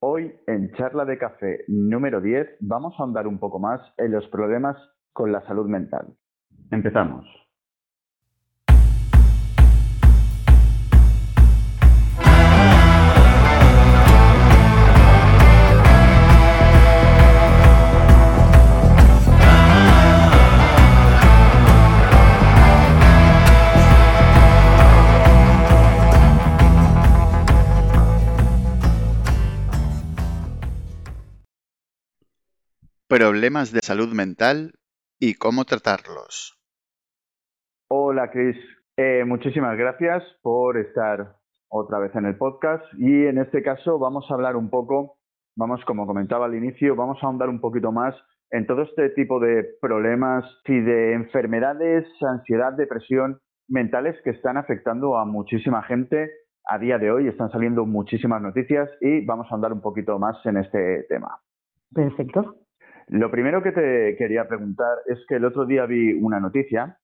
Hoy en Charla de Café número 10 vamos a andar un poco más en los problemas con la salud mental. Empezamos. Problemas de salud mental y cómo tratarlos. Hola Chris, Eh, muchísimas gracias por estar otra vez en el podcast y en este caso vamos a hablar un poco, vamos como comentaba al inicio, vamos a ahondar un poquito más en todo este tipo de problemas y de enfermedades, ansiedad, depresión mentales que están afectando a muchísima gente a día de hoy. Están saliendo muchísimas noticias y vamos a andar un poquito más en este tema. Perfecto. Lo primero que te quería preguntar es que el otro día vi una noticia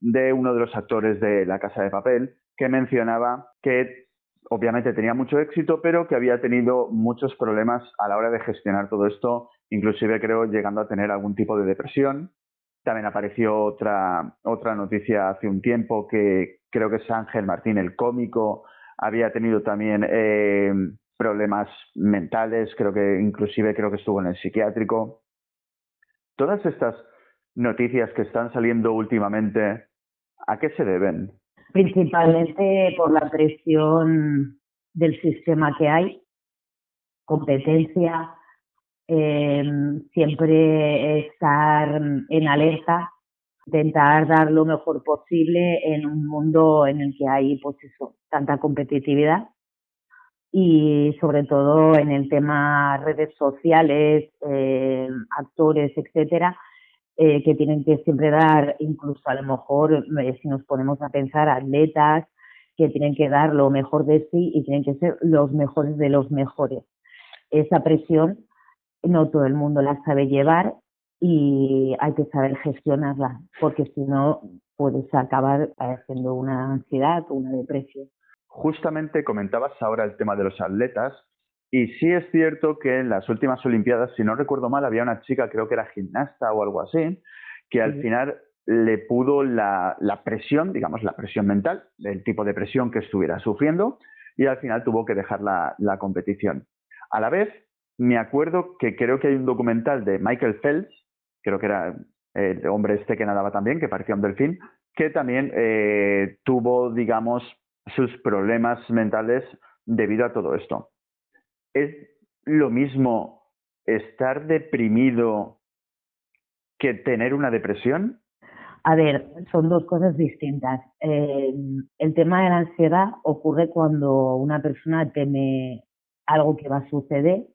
de uno de los actores de La Casa de Papel que mencionaba que obviamente tenía mucho éxito, pero que había tenido muchos problemas a la hora de gestionar todo esto, inclusive creo llegando a tener algún tipo de depresión. También apareció otra, otra noticia hace un tiempo que creo que es Ángel Martín, el cómico, había tenido también eh, problemas mentales, creo que inclusive creo que estuvo en el psiquiátrico. Todas estas noticias que están saliendo últimamente, ¿a qué se deben? Principalmente por la presión del sistema que hay, competencia, eh, siempre estar en alerta, intentar dar lo mejor posible en un mundo en el que hay pues tanta competitividad y sobre todo en el tema redes sociales, eh, actores, etcétera, eh, que tienen que siempre dar, incluso a lo mejor, eh, si nos ponemos a pensar, atletas que tienen que dar lo mejor de sí y tienen que ser los mejores de los mejores. Esa presión no todo el mundo la sabe llevar y hay que saber gestionarla, porque si no puedes acabar haciendo una ansiedad o una depresión. Justamente comentabas ahora el tema de los atletas y sí es cierto que en las últimas Olimpiadas, si no recuerdo mal, había una chica, creo que era gimnasta o algo así, que al Sí. final le pudo la, la presión, digamos, la presión mental, el tipo de presión que estuviera sufriendo, y al final tuvo que dejar la, la competición. A la vez, me acuerdo que creo que hay un documental de Michael Phelps, creo que era el hombre este que nadaba también, que parecía un delfín, que también eh, tuvo, digamos, sus problemas mentales debido a todo esto. ¿Es lo mismo estar deprimido que tener una depresión? A ver, son dos cosas distintas. Eh, el tema de la ansiedad ocurre cuando una persona teme algo que va a suceder,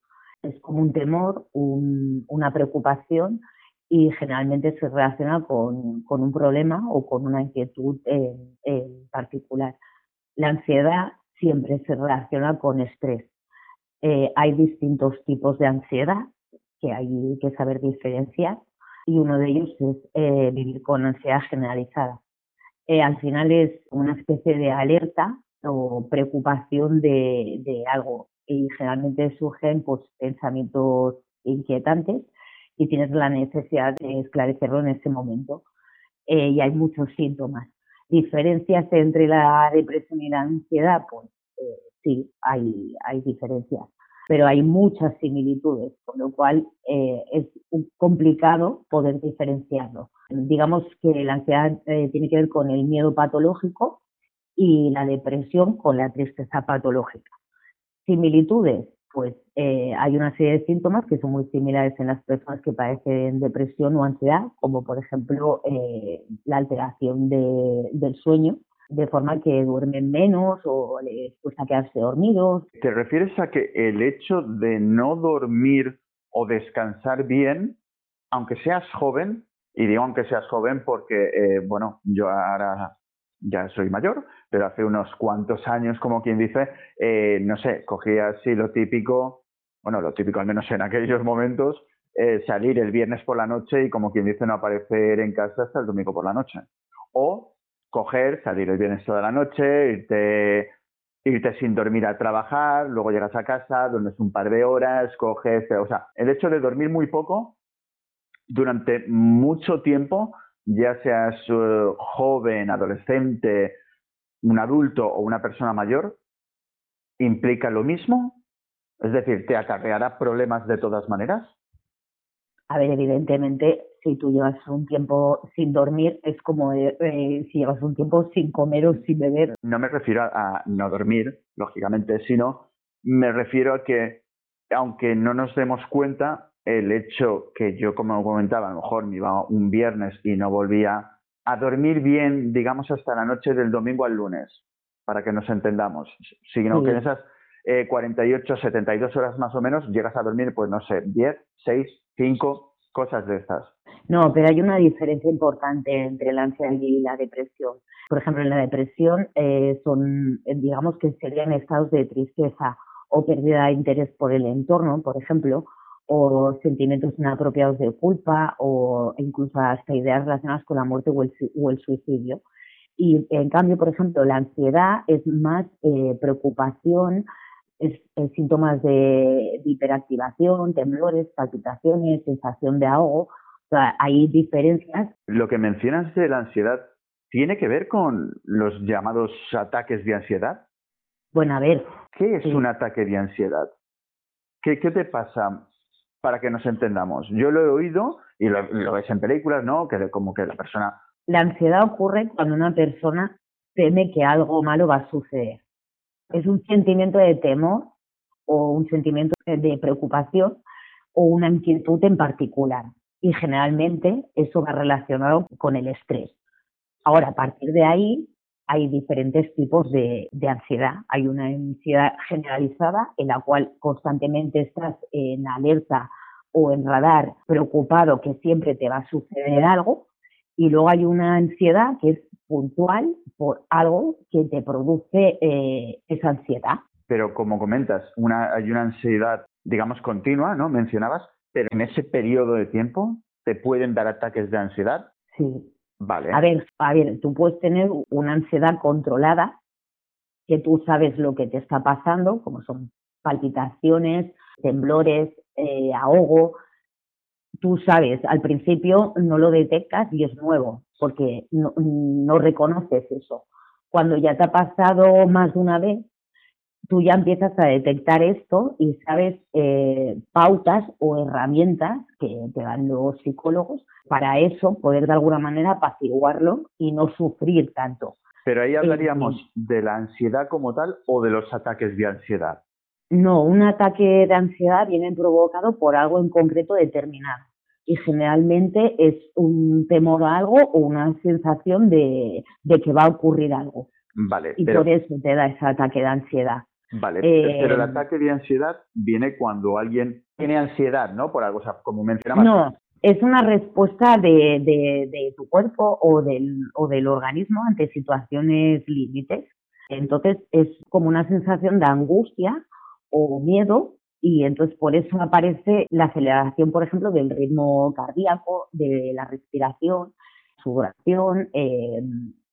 es como un temor, un- una preocupación y generalmente se relaciona con, un problema o con una inquietud en particular. La ansiedad siempre se relaciona con estrés. Eh, hay distintos tipos de ansiedad que hay que saber diferenciar y uno de ellos es eh, vivir con ansiedad generalizada. Eh, al final es una especie de alerta o preocupación de, algo y generalmente surgen pues, pensamientos inquietantes y tienes la necesidad de esclarecerlo en ese momento. Eh, y hay muchos síntomas. Diferencias entre la depresión y la ansiedad, pues eh, sí, hay, hay diferencias pero hay muchas similitudes, con lo cual eh, es complicado poder diferenciarlo. Digamos que la ansiedad eh, tiene que ver con el miedo patológico y la depresión con la tristeza patológica. Similitudes, pues eh, hay una serie de síntomas que son muy similares en las personas que padecen depresión o ansiedad, como por ejemplo eh, la alteración de- del sueño, de forma que duermen menos o les cuesta quedarse dormidos, ¿Te refieres a que el hecho de no dormir o descansar bien, aunque seas joven, y digo aunque seas joven porque, eh, bueno, yo ahora ya soy mayor, pero hace unos cuantos años, como quien dice, eh, no sé, cogía así lo típico, bueno, lo típico al menos en aquellos momentos, eh, salir el viernes por la noche y como quien dice no aparecer en casa hasta el domingo por la noche. O coger, salir el viernes toda la noche, irte irte sin dormir a trabajar, luego llegas a casa, duermes un par de horas, coges, o sea, el hecho de dormir muy poco durante mucho tiempo, ya seas joven, adolescente, un adulto o una persona mayor, implica lo mismo, es decir, te acarreará problemas de todas maneras. A ver, evidentemente, si tú llevas un tiempo sin dormir, es como eh, eh, si llevas un tiempo sin comer o sin beber. No me refiero a, no dormir, lógicamente, sino me refiero a que, aunque no nos demos cuenta, el hecho que yo, como comentaba, a lo mejor me iba un viernes y no volvía a dormir bien, digamos, hasta la noche del domingo al lunes, para que nos entendamos, sino que en esas eh, 48, 72 horas más o menos llegas a dormir, pues no sé, 10, 6, 5, cosas de estas. No, pero hay una diferencia importante entre la ansiedad y la depresión. Por ejemplo, en la depresión eh, son, eh, digamos que serían estados de tristeza o pérdida de interés por el entorno, por ejemplo, o sentimientos inapropiados de culpa o incluso hasta ideas relacionadas con la muerte o el, suicidio. Y en cambio, por ejemplo, la ansiedad es más eh, preocupación, es, síntomas de, hiperactivación, temblores, palpitaciones, sensación de ahogo. O sea, hay diferencias. Lo que mencionas de la ansiedad tiene que ver con los llamados ataques de ansiedad. Bueno, a ver. ¿Qué es un ataque de ansiedad? ¿Qué, ¿Qué, te pasa para que nos entendamos? Yo lo he oído y lo, lo ves en películas, ¿no? Que como que la persona. La ansiedad ocurre cuando una persona teme que algo malo va a suceder es un sentimiento de temor o un sentimiento de preocupación o una inquietud en particular. Y generalmente eso va relacionado con el estrés. Ahora, a partir de ahí, hay diferentes tipos de, ansiedad. Hay una ansiedad generalizada en la cual constantemente estás en alerta o en radar, preocupado que siempre te va a suceder algo. Y luego hay una ansiedad que es puntual por algo que te produce eh, esa ansiedad. Pero como comentas, una, hay una ansiedad, digamos, continua, ¿no? Mencionabas, pero en ese periodo de tiempo te pueden dar ataques de ansiedad. Sí. Vale. A ver, a ver, tú puedes tener una ansiedad controlada, que tú sabes lo que te está pasando, como son palpitaciones, temblores, eh, ahogo, tú sabes, al principio no lo detectas y es nuevo, porque no, no, reconoces eso. Cuando ya te ha pasado más de una vez, tú ya empiezas a detectar esto y sabes eh, pautas o herramientas que te dan los psicólogos para eso, poder de alguna manera apaciguarlo y no sufrir tanto. Pero ahí hablaríamos de la ansiedad como tal o de los ataques de ansiedad. No, un ataque de ansiedad viene provocado por algo en concreto determinado y generalmente es un temor a algo o una sensación de, que va a ocurrir algo. Vale. Y por eso te da ese ataque de ansiedad. Vale, pero el eh, ataque de ansiedad viene cuando alguien tiene ansiedad, ¿no? Por algo, o sea, como mencionabas. No, es una respuesta de, de, de tu cuerpo o del, o del organismo ante situaciones límites. Entonces es como una sensación de angustia o miedo y entonces por eso aparece la aceleración, por ejemplo, del ritmo cardíaco, de la respiración, sudoración, eh,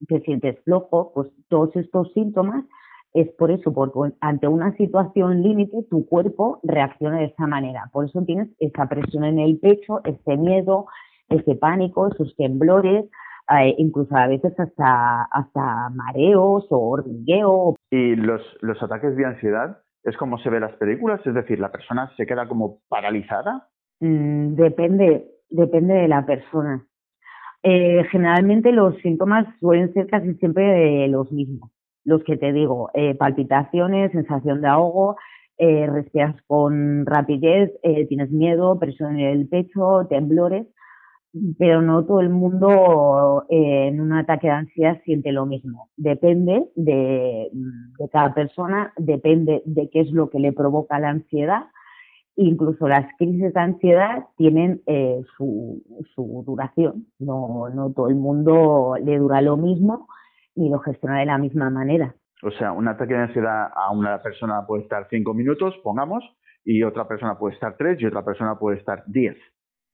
te sientes flojo, pues todos estos síntomas es por eso, porque ante una situación límite tu cuerpo reacciona de esa manera. Por eso tienes esa presión en el pecho, ese miedo, ese pánico, esos temblores, eh, incluso a veces hasta, hasta mareos o hormigueo. ¿Y los, los ataques de ansiedad es como se ve las películas, es decir, la persona se queda como paralizada. Mm, depende, depende de la persona. Eh, generalmente los síntomas suelen ser casi siempre los mismos, los que te digo, eh, palpitaciones, sensación de ahogo, eh, respiras con rapidez, tienes miedo, presión en el pecho, temblores pero no todo el mundo eh, en un ataque de ansiedad siente lo mismo. Depende de, cada persona, depende de qué es lo que le provoca la ansiedad. Incluso las crisis de ansiedad tienen eh, su, su, duración. No, no todo el mundo le dura lo mismo ni lo gestiona de la misma manera. O sea, un ataque de ansiedad a una persona puede estar cinco minutos, pongamos, y otra persona puede estar tres y otra persona puede estar diez.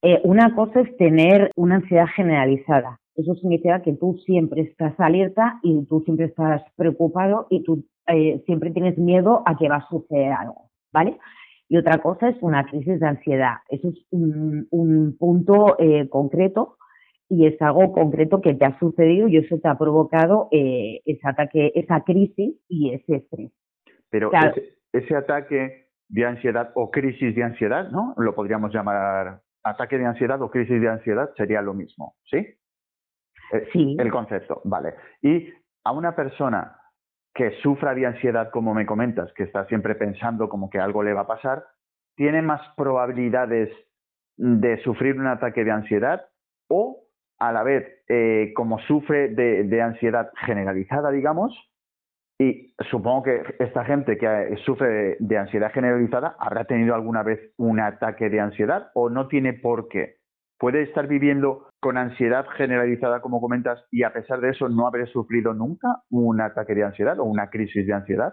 Eh, una cosa es tener una ansiedad generalizada. Eso significa que tú siempre estás alerta y tú siempre estás preocupado y tú eh, siempre tienes miedo a que va a suceder algo, ¿vale? Y otra cosa es una crisis de ansiedad. Eso es un, punto eh, concreto y es algo concreto que te ha sucedido y eso te ha provocado eh, ese ataque, esa crisis y ese estrés. Pero ese, ataque de ansiedad o crisis de ansiedad, ¿no? Lo podríamos llamar ataque de ansiedad o crisis de ansiedad, sería lo mismo, ¿sí? Eh, sí. El concepto, vale. Y a una persona que sufra de ansiedad, como me comentas, que está siempre pensando como que algo le va a pasar, tiene más probabilidades de sufrir un ataque de ansiedad o a la vez, eh, como sufre de, ansiedad generalizada, digamos, y supongo que esta gente que sufre de ansiedad generalizada habrá tenido alguna vez un ataque de ansiedad o no tiene por qué. Puede estar viviendo con ansiedad generalizada, como comentas, y a pesar de eso no haber sufrido nunca un ataque de ansiedad o una crisis de ansiedad.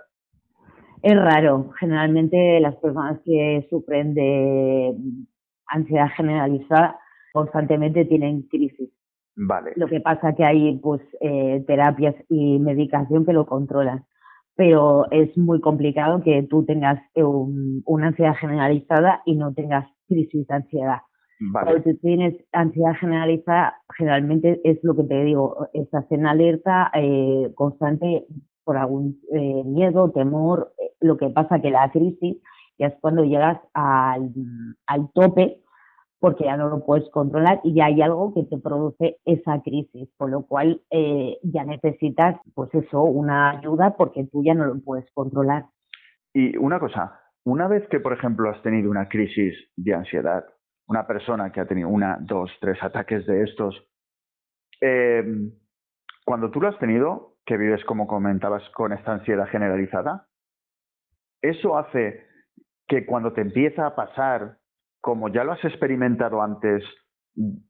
Es raro. Generalmente las personas que sufren de ansiedad generalizada constantemente tienen crisis. Vale. Lo que pasa que hay pues eh, terapias y medicación que lo controlan, pero es muy complicado que tú tengas eh, una ansiedad generalizada y no tengas crisis de ansiedad. Vale. Cuando tú tienes ansiedad generalizada, generalmente es lo que te digo, estás en alerta eh, constante por algún miedo, temor. Lo que pasa que la crisis ya es cuando llegas al, al tope porque ya no lo puedes controlar y ya hay algo que te produce esa crisis, con lo cual eh, ya necesitas, pues eso, una ayuda porque tú ya no lo puedes controlar. Y una cosa, una vez que, por ejemplo, has tenido una crisis de ansiedad, una persona que ha tenido una, dos, tres ataques de estos, em, cuando tú lo has tenido, que vives, como comentabas, con esta ansiedad generalizada, eso hace que cuando te empieza a pasar como ya lo has experimentado antes,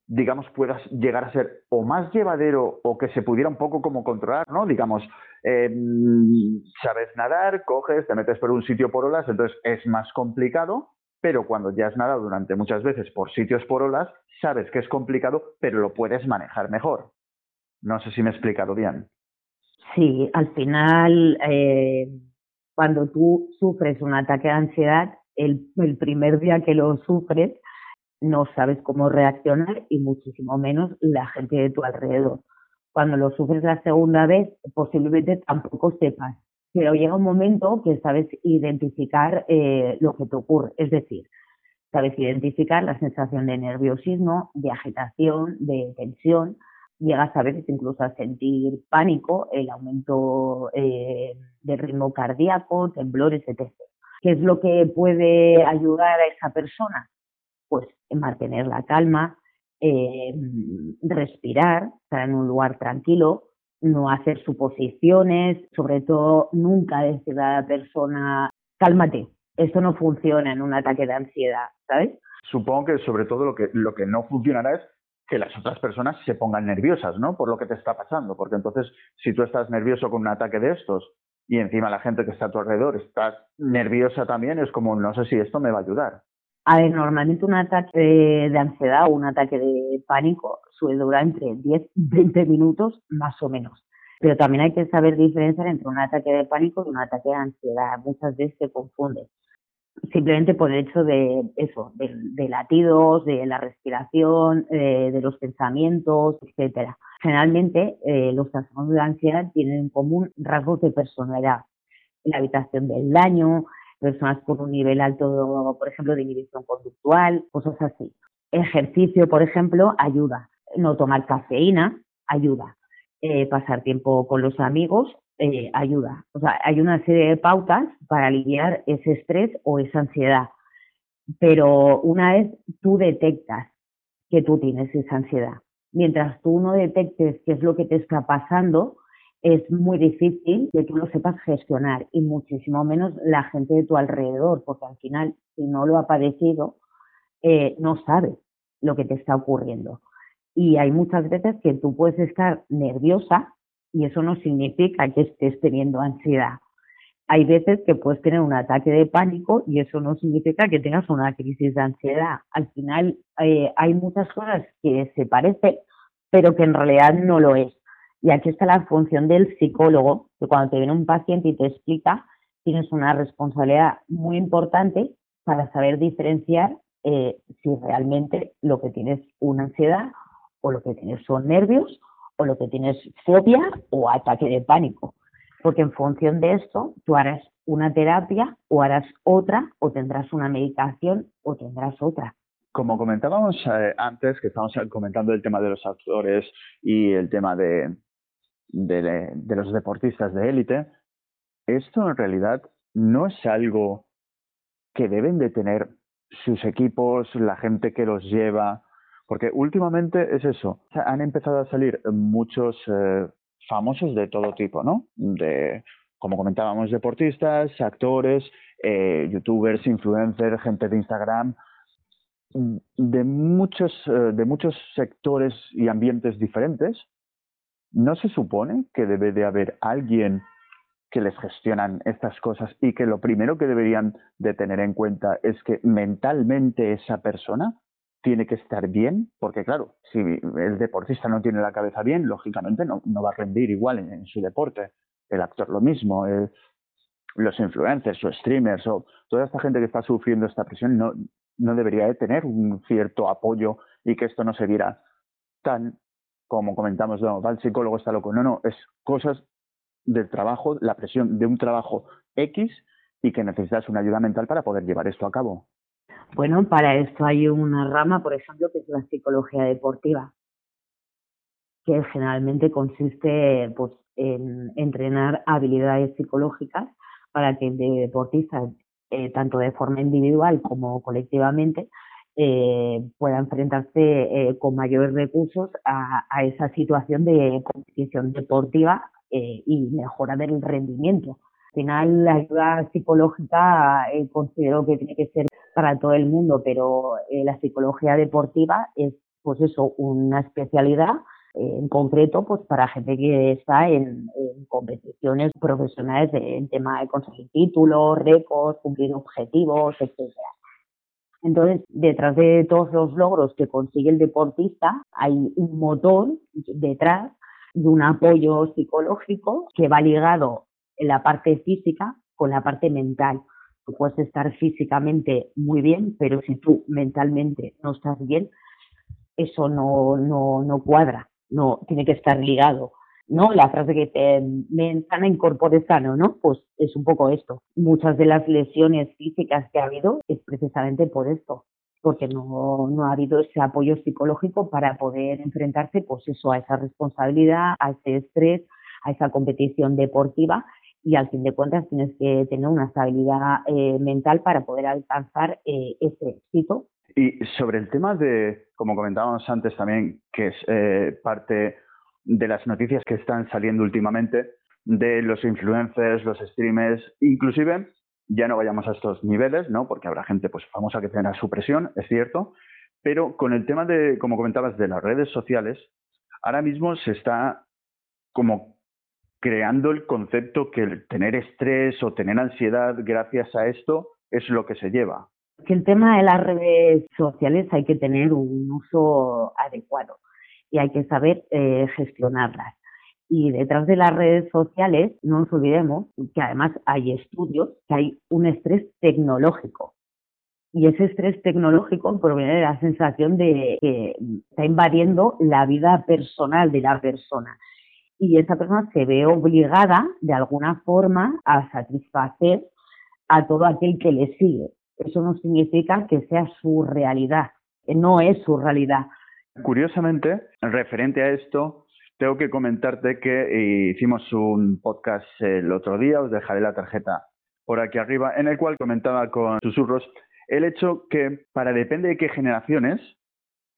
digamos, puedas llegar a ser o más llevadero o que se pudiera un poco como controlar, ¿no? Digamos, em, sabes nadar, coges, te metes por un sitio por olas, entonces es más complicado, pero cuando ya has nadado durante muchas veces por sitios por olas, sabes que es complicado, pero lo puedes manejar mejor. No sé si me he explicado bien. Sí, al final, eh, cuando tú sufres un ataque de ansiedad, el, primer día que lo sufres no sabes cómo reaccionar y muchísimo menos la gente de tu alrededor. Cuando lo sufres la segunda vez, posiblemente tampoco sepas, pero llega un momento que sabes identificar eh, lo que te ocurre, es decir, sabes identificar la sensación de nerviosismo, de agitación, de tensión, llegas a veces incluso a sentir pánico, el aumento eh, del ritmo cardíaco, temblores, etc. ¿Qué es lo que puede ayudar a esa persona? Pues mantener la calma, eh, respirar, estar en un lugar tranquilo, no hacer suposiciones, sobre todo nunca decirle a la persona, cálmate, esto no funciona en un ataque de ansiedad, ¿sabes? Supongo que sobre todo lo que, lo que no funcionará es que las otras personas se pongan nerviosas, ¿no? Por lo que te está pasando, porque entonces si tú estás nervioso con un ataque de estos y encima la gente que está a tu alrededor está nerviosa también, es como, no sé si esto me va a ayudar. A ver, normalmente un ataque de, ansiedad o un ataque de pánico suele durar entre 10 y 20 minutos más o menos. Pero también hay que saber diferenciar entre un ataque de pánico y un ataque de ansiedad. Muchas veces se confunde. Simplemente por el hecho de eso, de, latidos, de la respiración, de, de los pensamientos, etcétera. Generalmente, eh, los trastornos de ansiedad tienen en común rasgos de personalidad. La habitación del daño, personas con un nivel alto, por ejemplo, de inhibición conductual, cosas así. Ejercicio, por ejemplo, ayuda. No tomar cafeína, ayuda. Eh, pasar tiempo con los amigos, eh, ayuda. O sea, hay una serie de pautas para aliviar ese estrés o esa ansiedad. Pero una vez tú detectas que tú tienes esa ansiedad mientras tú no detectes qué es lo que te está pasando, es muy difícil que tú lo sepas gestionar y muchísimo menos la gente de tu alrededor, porque al final, si no lo ha padecido, eh, no sabes lo que te está ocurriendo. Y hay muchas veces que tú puedes estar nerviosa y eso no significa que estés teniendo ansiedad. Hay veces que puedes tener un ataque de pánico y eso no significa que tengas una crisis de ansiedad. Al final eh, hay muchas cosas que se parecen, pero que en realidad no lo es. Y aquí está la función del psicólogo, que cuando te viene un paciente y te explica, tienes una responsabilidad muy importante para saber diferenciar eh, si realmente lo que tienes es una ansiedad o lo que tienes son nervios o lo que tienes fobia o ataque de pánico. Porque en función de esto, tú harás una terapia o harás otra o tendrás una medicación o tendrás otra. Como comentábamos eh, antes, que estábamos comentando el tema de los actores y el tema de, de los deportistas de élite, esto en realidad no es algo que deben de tener sus equipos, la gente que los lleva, porque últimamente es eso, han empezado a salir muchos eh, famosos de todo tipo, ¿no? De, como comentábamos, deportistas, actores, eh, youtubers, influencers, gente de Instagram, de muchos, eh, de muchos sectores y ambientes diferentes. ¿No se supone que debe de haber alguien que les gestionan estas cosas y que lo primero que deberían de tener en cuenta es que mentalmente esa persona tiene que estar bien, porque claro, si el deportista no tiene la cabeza bien, lógicamente no, va a rendir igual en, su deporte. El actor lo mismo, los influencers o streamers o toda esta gente que está sufriendo esta presión no, no debería de tener un cierto apoyo y que esto no se viera tan, como comentamos, va el psicólogo, está loco. No, no, es cosas del trabajo, la presión de un trabajo X y que necesitas una ayuda mental para poder llevar esto a cabo. Bueno, para esto hay una rama, por ejemplo, que es la psicología deportiva, que generalmente consiste pues, en entrenar habilidades psicológicas para que el deportista, eh, tanto de forma individual como colectivamente, eh, pueda enfrentarse eh, con mayores recursos a, a, esa situación de competición deportiva eh, y mejora del rendimiento. Al final, la ayuda psicológica eh, considero que tiene que ser para todo el mundo, pero eh, la psicología deportiva es, pues eso, una especialidad en concreto pues para gente que está en, competiciones profesionales en tema de conseguir títulos, récords, cumplir objetivos, etcétera. Entonces, detrás de todos los logros que consigue el deportista, hay un motor detrás de un apoyo psicológico que va ligado en la parte física con la parte mental. Tú puedes estar físicamente muy bien, pero si tú mentalmente no estás bien, eso no, no, no cuadra, no tiene que estar ligado. ¿no? La frase que te sana incorpore sano, ¿no? Pues es un poco esto. Muchas de las lesiones físicas que ha habido es precisamente por esto porque no, no ha habido ese apoyo psicológico para poder enfrentarse pues a esa responsabilidad, a ese estrés, a esa competición deportiva y al fin de cuentas tienes que tener una estabilidad eh, mental para poder alcanzar eh, ese éxito. Y sobre el tema de, como comentábamos antes también, que es eh, parte de las noticias que están saliendo últimamente, de los influencers, los streamers, inclusive ya no vayamos a estos niveles, ¿no? Porque habrá gente pues famosa que tenga su presión, es cierto, pero con el tema de, como comentabas, de las redes sociales, ahora mismo se está como creando el concepto que el tener estrés o tener ansiedad gracias a esto es lo que se lleva. Que el tema de las redes sociales hay que tener un uso adecuado y hay que saber eh, gestionarlas. Y detrás de las redes sociales, no nos olvidemos que además hay estudios que hay un estrés tecnológico. Y ese estrés tecnológico proviene de la sensación de que está invadiendo la vida personal de la persona. Y esa persona se ve obligada, de alguna forma, a satisfacer a todo aquel que le sigue. Eso no significa que sea su realidad, no es su realidad. Curiosamente, referente a esto, tengo que comentarte que eh, hicimos un podcast el otro día, os dejaré la tarjeta por aquí arriba, en el cual comentaba con susurros el hecho que para depende de qué generaciones,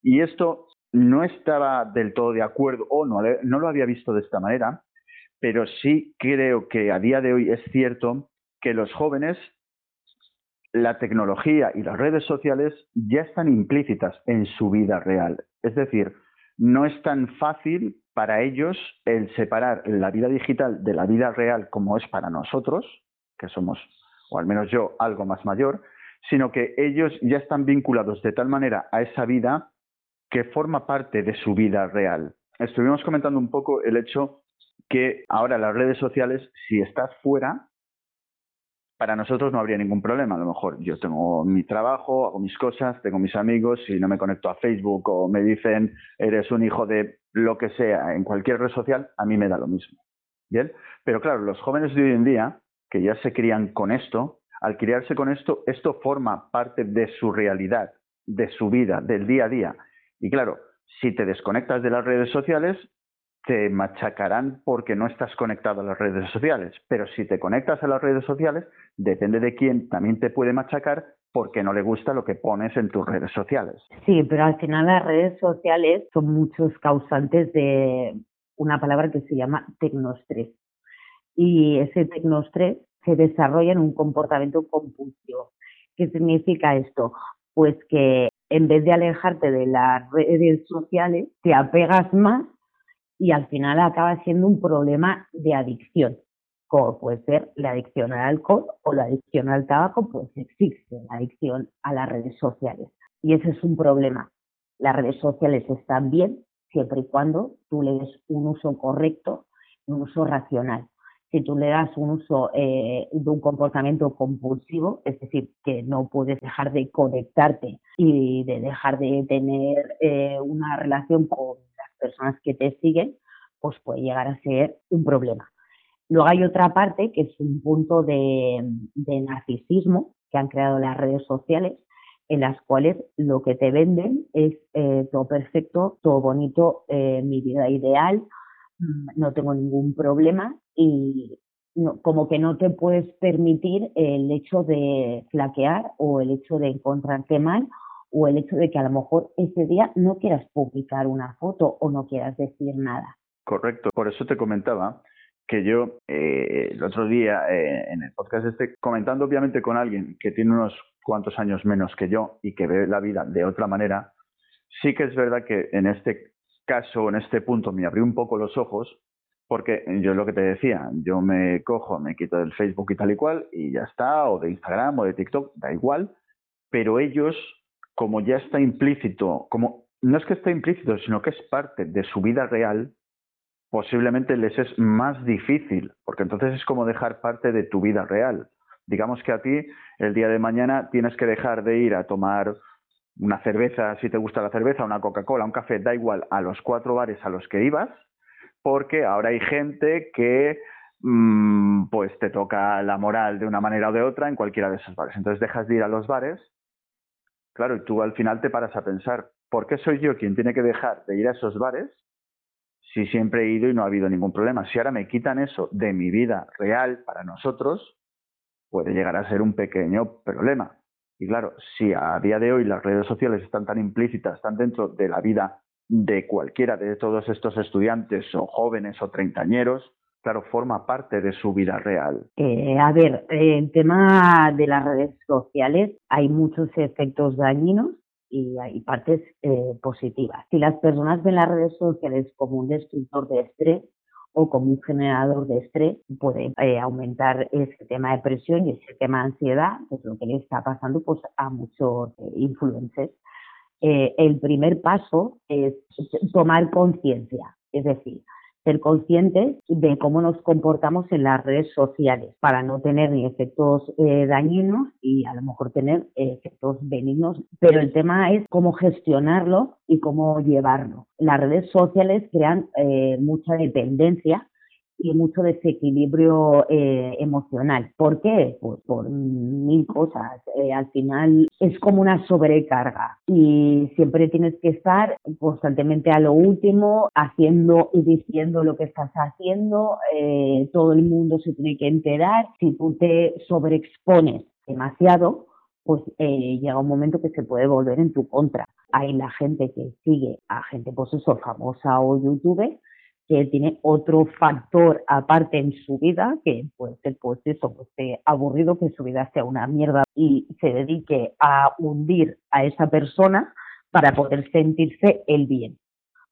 y esto no estaba del todo de acuerdo o no, no lo había visto de esta manera, pero sí creo que a día de hoy es cierto que los jóvenes, la tecnología y las redes sociales ya están implícitas en su vida real. Es decir, no es tan fácil para ellos el separar la vida digital de la vida real como es para nosotros, que somos, o al menos yo, algo más mayor, sino que ellos ya están vinculados de tal manera a esa vida que forma parte de su vida real. estuvimos comentando un poco el hecho que ahora las redes sociales, si estás fuera, para nosotros no habría ningún problema. A lo mejor yo tengo mi trabajo, hago mis cosas, tengo mis amigos, si no me conecto a Facebook o me dicen eres un hijo de lo que sea en cualquier red social, a mí me da lo mismo. ¿Bien? Pero claro, los jóvenes de hoy en día, que ya se crían con esto, al criarse con esto, esto forma parte de su realidad, de su vida, del día a día. Y claro, si te desconectas de las redes sociales, te machacarán porque no estás conectado a las redes sociales. Pero si te conectas a las redes sociales, depende de quién, también te puede machacar porque no le gusta lo que pones en tus redes sociales. Sí, pero al final las redes sociales son muchos causantes de una palabra que se llama tecnostrés. Y ese tecnostrés se desarrolla en un comportamiento compulsivo. ¿Qué significa esto? Pues que en vez de alejarte de las redes sociales, te apegas más y al final acaba siendo un problema de adicción, como puede ser la adicción al alcohol o la adicción al tabaco, pues existe la adicción a las redes sociales. Y ese es un problema. Las redes sociales están bien siempre y cuando tú le des un uso correcto, un uso racional. Si tú le das un uso eh, de un comportamiento compulsivo, es decir, que no puedes dejar de conectarte y de dejar de tener eh, una relación con personas que te siguen, pues puede llegar a ser un problema. Luego hay otra parte que es un punto de, narcisismo que han creado las redes sociales, en las cuales lo que te venden es eh, todo perfecto, todo bonito, mi vida ideal, no tengo ningún problema y como que no te puedes permitir el hecho de flaquear o el hecho de encontrarte mal o el hecho de que a lo mejor ese día no quieras publicar una foto o no quieras decir nada. Correcto, por eso te comentaba que yo eh, el otro día eh, en el podcast este, comentando obviamente con alguien que tiene unos cuantos años menos que yo y que ve la vida de otra manera, sí que es verdad que en este caso, en este punto, me abrió un poco los ojos porque yo es lo que te decía, yo me cojo, me quito del Facebook y tal y cual y ya está, o de Instagram o de TikTok, da igual, pero ellos como ya está implícito, como no es que esté implícito, sino que es parte de su vida real, posiblemente les es más difícil, porque entonces es como dejar parte de tu vida real. Digamos que a ti el día de mañana tienes que dejar de ir a tomar una cerveza, si te gusta la cerveza, una Coca-Cola, un café, da igual, a los cuatro bares a los que ibas, porque ahora hay gente que mm, pues te toca la moral de una manera o de otra en cualquiera de esos bares. Entonces dejas de ir a los bares Claro, y tú al final te paras a pensar, ¿por qué soy yo quien tiene que dejar de ir a esos bares si siempre he ido y no ha habido ningún problema? Si ahora me quitan eso de mi vida real para nosotros, puede llegar a ser un pequeño problema. Y claro, si a día de hoy las redes sociales están tan implícitas, están dentro de la vida de cualquiera de todos estos estudiantes o jóvenes o treintañeros, claro, forma parte de su vida real. Eh, a ver, el tema de las redes sociales, hay muchos efectos dañinos y hay partes eh, positivas. Si las personas ven las redes sociales como un destructor de estrés o como un generador de estrés, puede eh, aumentar ese tema de presión y ese tema de ansiedad, que es lo que le está pasando pues, a muchos influencers. el primer paso es tomar conciencia, es decir, ser conscientes de cómo nos comportamos en las redes sociales para no tener ni efectos eh, dañinos y a lo mejor tener efectos benignos. Pero el tema es cómo gestionarlo y cómo llevarlo. Las redes sociales crean eh, mucha dependencia y mucho desequilibrio eh, emocional. ¿Por qué? Pues por mil cosas. Eh, al final es como una sobrecarga y siempre tienes que estar constantemente a lo último, haciendo y diciendo lo que estás haciendo. Eh, todo el mundo se tiene que enterar. Si tú te sobreexpones demasiado, pues llega un momento que se puede volver en tu contra. Hay la gente que sigue a gente, pues eso, famosa o youtuber, que tiene otro factor aparte en su vida, que puede ser pues eso, pues aburrido, que su vida sea una mierda y se dedique a hundir a esa persona para poder sentirse el bien.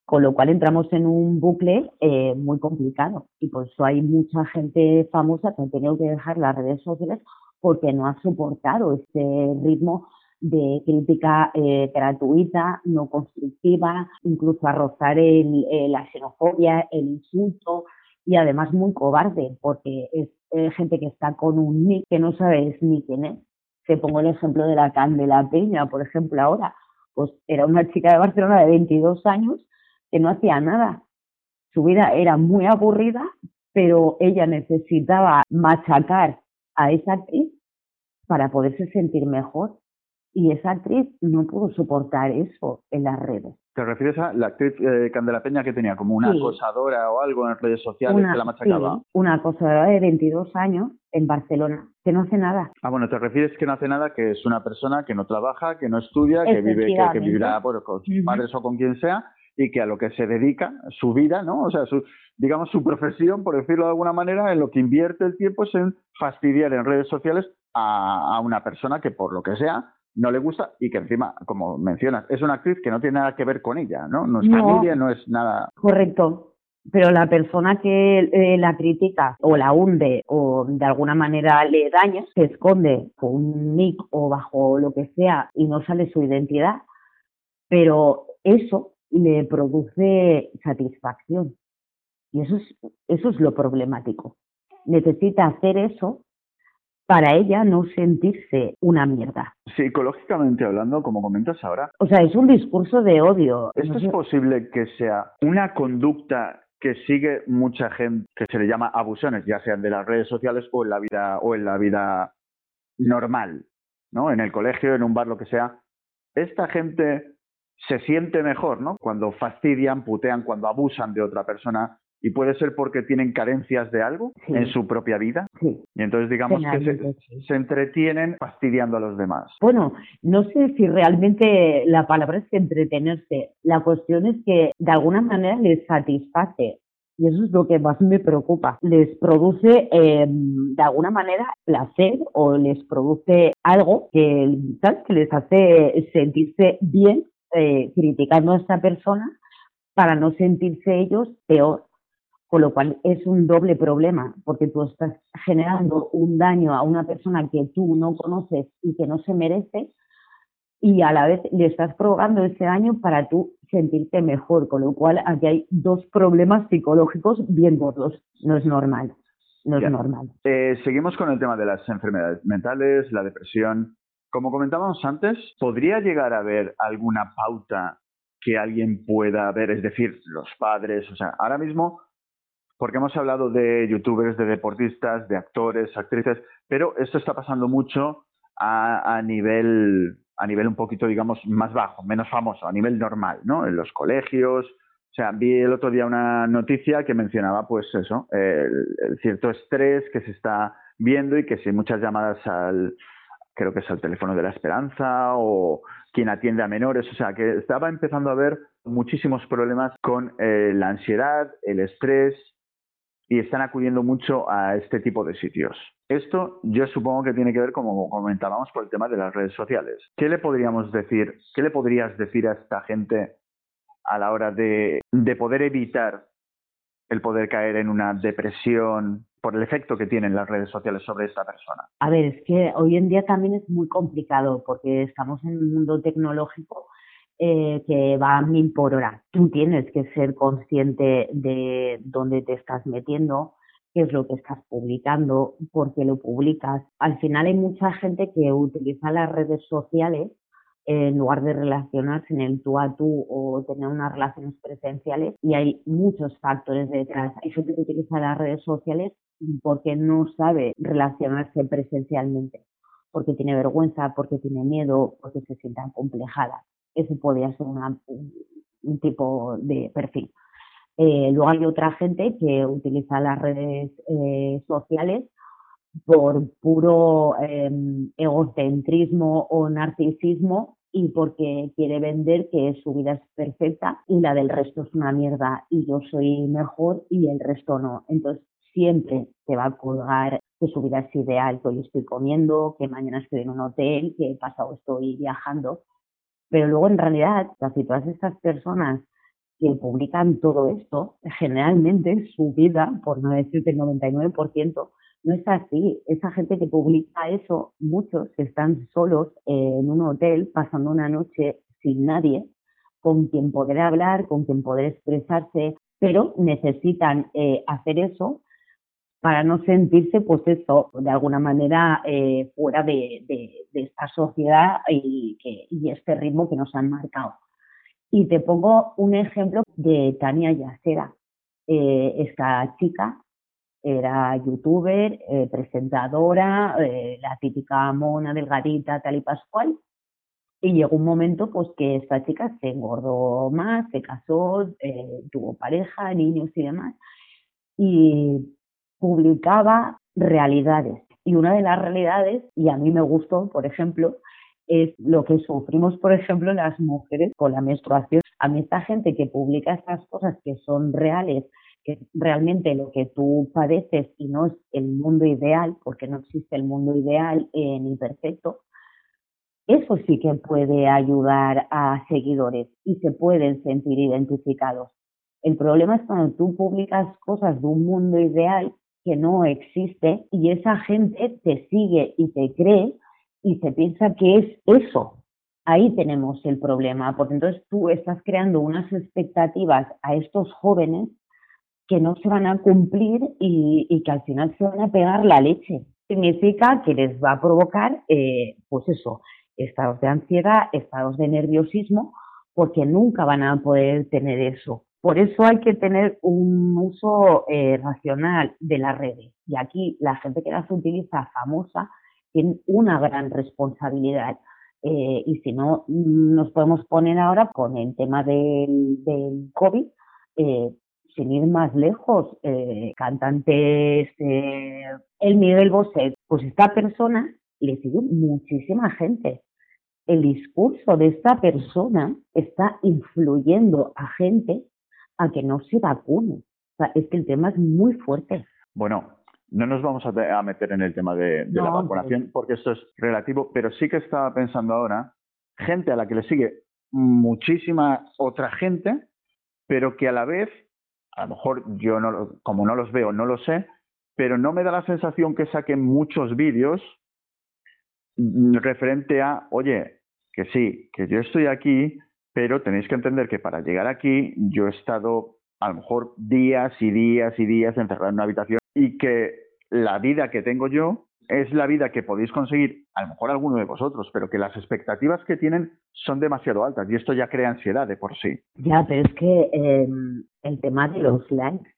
Con lo cual entramos en un bucle eh, muy complicado y por eso hay mucha gente famosa que ha tenido que dejar las redes sociales porque no ha soportado ese ritmo de crítica eh, gratuita, no constructiva, incluso a rozar el, eh, la xenofobia, el insulto y además muy cobarde porque es gente que está con un nick que no sabes ni quién es. Te pongo el ejemplo de la Candela Peña, por ejemplo, ahora. Pues era una chica de Barcelona de 22 años que no hacía nada. Su vida era muy aburrida, pero ella necesitaba machacar a esa actriz para poderse sentir mejor. Y esa actriz no pudo soportar eso en las redes. ¿Te refieres a la actriz eh, Candela Peña que tenía como una acosadora o algo en las redes sociales que la machacaba? una acosadora de 22 años en Barcelona, que no hace nada. Ah, bueno, te refieres que no hace nada, que es una persona que no trabaja, que no estudia, que vive, que, vivirá con sus padres o con quien sea, y que a lo que se dedica, su vida, ¿no? O sea, su, digamos, su profesión, por decirlo de alguna manera, en lo que invierte el tiempo es en fastidiar en redes sociales a, una persona que por lo que sea no le gusta y que encima, como mencionas, es una actriz que no tiene nada que ver con ella, ¿no? No es familia, no es nada. Correcto. Pero la persona que eh, la critica o la hunde o de alguna manera le daña, se esconde con un nick o bajo lo que sea y no sale su identidad, pero eso le produce satisfacción. Y eso es, eso es lo problemático. Necesita hacer eso para ella no sentirse una mierda. Psicológicamente hablando, como comentas ahora. O sea, es un discurso de odio. ¿Esto es posible que sea una conducta que sigue mucha gente que se le llama abusiones, ya sean de las redes sociales o en la vida o en la vida normal, ¿no? En el colegio, en un bar, lo que sea. Esta gente se siente mejor, ¿no? Cuando fastidian, putean, cuando abusan de otra persona, y puede ser porque tienen carencias de algo en su propia vida. Sí. Y entonces digamos que se, entretienen fastidiando a los demás. Bueno, no sé si realmente la palabra es entretenerse. La cuestión es que de alguna manera les satisface. Y eso es lo que más me preocupa. Les produce em, de alguna manera placer o les produce algo que, que les hace sentirse bien eh, criticando a esta persona para no sentirse ellos peor con lo cual es un doble problema, porque tú estás generando un daño a una persona que tú no conoces y que no se merece, y a la vez le estás provocando ese daño para tú sentirte mejor, con lo cual aquí hay dos problemas psicológicos bien gordos. No es normal, no es normal. Eh, seguimos con el tema de las enfermedades mentales, la depresión. Como comentábamos antes, ¿podría llegar a haber alguna pauta que alguien pueda ver? Es decir, los padres, o sea, ahora mismo porque hemos hablado de youtubers, de deportistas, de actores, actrices, pero esto está pasando mucho a, a, nivel a nivel un poquito, digamos, más bajo, menos famoso, a nivel normal, ¿no? En los colegios. O sea, vi el otro día una noticia que mencionaba, pues eso, el, cierto estrés que se está viendo y que si muchas llamadas al, creo que es al teléfono de la esperanza o quien atiende a menores, o sea, que estaba empezando a haber muchísimos problemas con eh, la ansiedad, el estrés, y están acudiendo mucho a este tipo de sitios. Esto yo supongo que tiene que ver, como comentábamos, por el tema de las redes sociales. ¿Qué le podríamos decir, qué le podrías decir a esta gente a la hora de, de poder evitar el poder caer en una depresión por el efecto que tienen las redes sociales sobre esta persona? A ver, es que hoy en día también es muy complicado porque estamos en un mundo tecnológico eh, que va a mil por hora. Tú tienes que ser consciente de dónde te estás metiendo, qué es lo que estás publicando, por qué lo publicas. Al final hay mucha gente que utiliza las redes sociales en lugar de relacionarse en el tú a tú o tener unas relaciones presenciales y hay muchos factores detrás. Hay gente que utiliza las redes sociales porque no sabe relacionarse presencialmente, porque tiene vergüenza, porque tiene miedo, porque se siente acomplejada ese podría ser un tipo de perfil. Eh, luego hay otra gente que utiliza las redes eh, sociales por puro em, egocentrismo o narcisismo y porque quiere vender que su vida es perfecta y la del resto es una mierda y yo soy mejor y el resto no. Entonces siempre te va a colgar que su vida es ideal, que hoy estoy comiendo, que mañana estoy en un hotel, que pasado estoy viajando pero luego, en realidad, casi todas estas personas que publican todo esto, generalmente su vida, por no decirte el 99%, no es así. Esa gente que publica eso, muchos están solos en un hotel pasando una noche sin nadie, con quien poder hablar, con quien poder expresarse, pero necesitan eh, hacer eso para no sentirse, pues eso, de alguna manera eh, fuera de, esta sociedad y, que, y este ritmo que nos han marcado. Y te pongo un ejemplo de Tania Yacera. Eh, esta chica era youtuber, eh, presentadora, eh, la típica mona delgadita, tal y pascual. Y llegó un momento pues que esta chica se engordó más, se casó, tuvo pareja, niños y demás. Y publicaba realidades. Y una de las realidades, y a mí me gustó, por ejemplo, es lo que sufrimos, por ejemplo, las mujeres con la menstruación. A mí esta gente que publica estas cosas que son reales, que realmente lo que tú padeces y no es el mundo ideal, porque no existe el mundo ideal ni perfecto, eso sí que puede ayudar a seguidores y se pueden sentir identificados. El problema es cuando tú publicas cosas de un mundo ideal que no existe y esa gente te sigue y te cree y se piensa que es eso. Ahí tenemos el problema, porque entonces tú estás creando unas expectativas a estos jóvenes que no se van a cumplir y, que al final se van a pegar la leche. Significa que les va a provocar, eh, pues eso, estados de ansiedad, estados de nerviosismo, porque nunca van a poder tener eso. Por eso hay que tener un uso eh, racional de las redes. Y aquí la gente que las utiliza famosa tienen una gran responsabilidad. Eh, y si no, nos podemos poner ahora con el tema del, COVID, eh, sin ir más lejos, cantantes, el Miguel Bosé, pues esta persona le sigue muchísima gente. El discurso de esta persona está influyendo a gente a que no se vacune. O sea, es que el tema es muy fuerte. Bueno, no nos vamos a, meter en el tema de, la vacunación porque esto es relativo, pero sí que estaba pensando ahora gente a la que le sigue muchísima otra gente, pero que a la vez, a lo mejor yo no, como no los veo, no lo sé, pero no me da la sensación que saquen muchos vídeos referente a, oye, que sí, que yo estoy aquí, pero tenéis que entender que para llegar aquí yo he estado a lo mejor días y días y días encerrado en una habitación y que la vida que tengo yo es la vida que podéis conseguir, a lo mejor alguno de vosotros, pero que las expectativas que tienen son demasiado altas y esto ya crea ansiedad de por sí. Ya, pero es que em, el tema de los likes,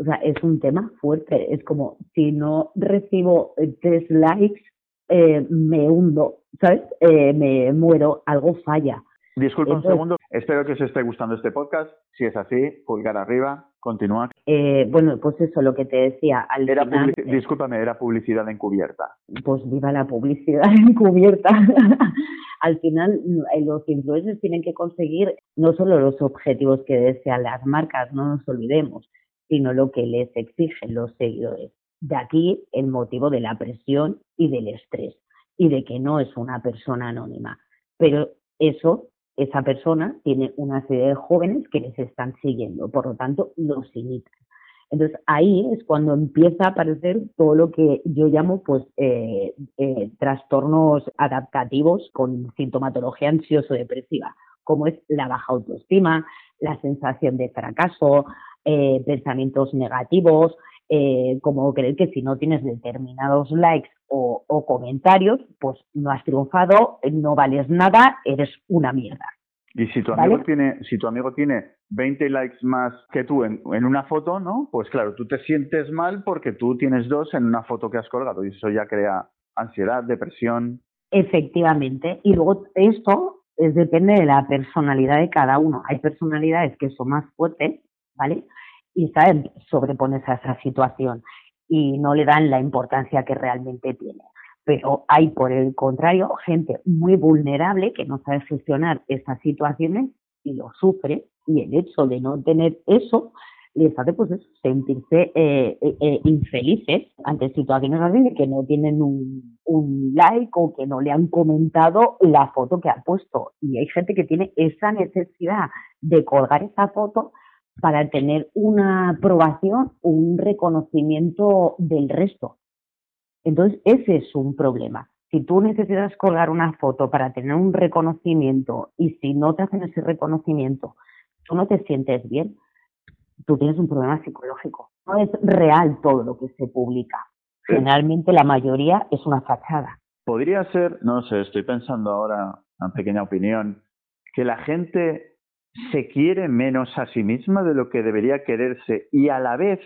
o sea, es un tema fuerte. Es como si no recibo tres likes, eh, me hundo, ¿sabes? Eh, me muero, algo falla. Disculpa un segundo, espero que os esté gustando este podcast. Si es así, pulgar arriba, continúa. Eh, bueno, pues eso, lo que te decía. Al era Discúlpame, era publicidad encubierta. Pues viva la publicidad encubierta. al final, eh, los influencers tienen que conseguir no solo los objetivos que desean las marcas, no nos olvidemos, sino lo que les exigen los seguidores. De aquí el motivo de la presión y del estrés y de que no es una persona anónima. Pero eso esa persona tiene una serie de jóvenes que les están siguiendo, por lo tanto los imitan. Entonces ahí es cuando empieza a aparecer todo lo que yo llamo pues eh, eh, trastornos adaptativos con sintomatología ansioso-depresiva, como es la baja autoestima, la sensación de fracaso, eh, pensamientos negativos, como creer que si no tienes determinados likes o, comentarios, pues no has triunfado, no vales nada, eres una mierda. Y si tu amigo tiene, si tu amigo tiene 20 likes más que tú en, una foto, ¿no? Pues claro, tú te sientes mal porque tú tienes dos en una foto que has colgado y eso ya crea ansiedad, depresión. Efectivamente. Y luego esto es, depende de la personalidad de cada uno. Hay personalidades que son más fuertes, ¿vale? Y saben sobreponerse a esa situación y no le dan la importancia que realmente tiene. Pero hay, por el contrario, gente muy vulnerable que no sabe gestionar estas situaciones y lo sufre. Y el hecho de no tener eso les hace pues sentirse eh, eh, eh, infelices ante situaciones así de que no tienen un, un, like o que no le han comentado la foto que ha puesto. Y hay gente que tiene esa necesidad de colgar esa foto para tener una aprobación o un reconocimiento del resto. Entonces, ese es un problema. Si tú necesitas colgar una foto para tener un reconocimiento y si no te hacen ese reconocimiento, tú no te sientes bien, tú tienes un problema psicológico. No es real todo lo que se publica. Generalmente la mayoría es una fachada. Podría ser, no sé, estoy pensando ahora, una pequeña opinión, que la gente se quiere menos a sí misma de lo que debería quererse y a la vez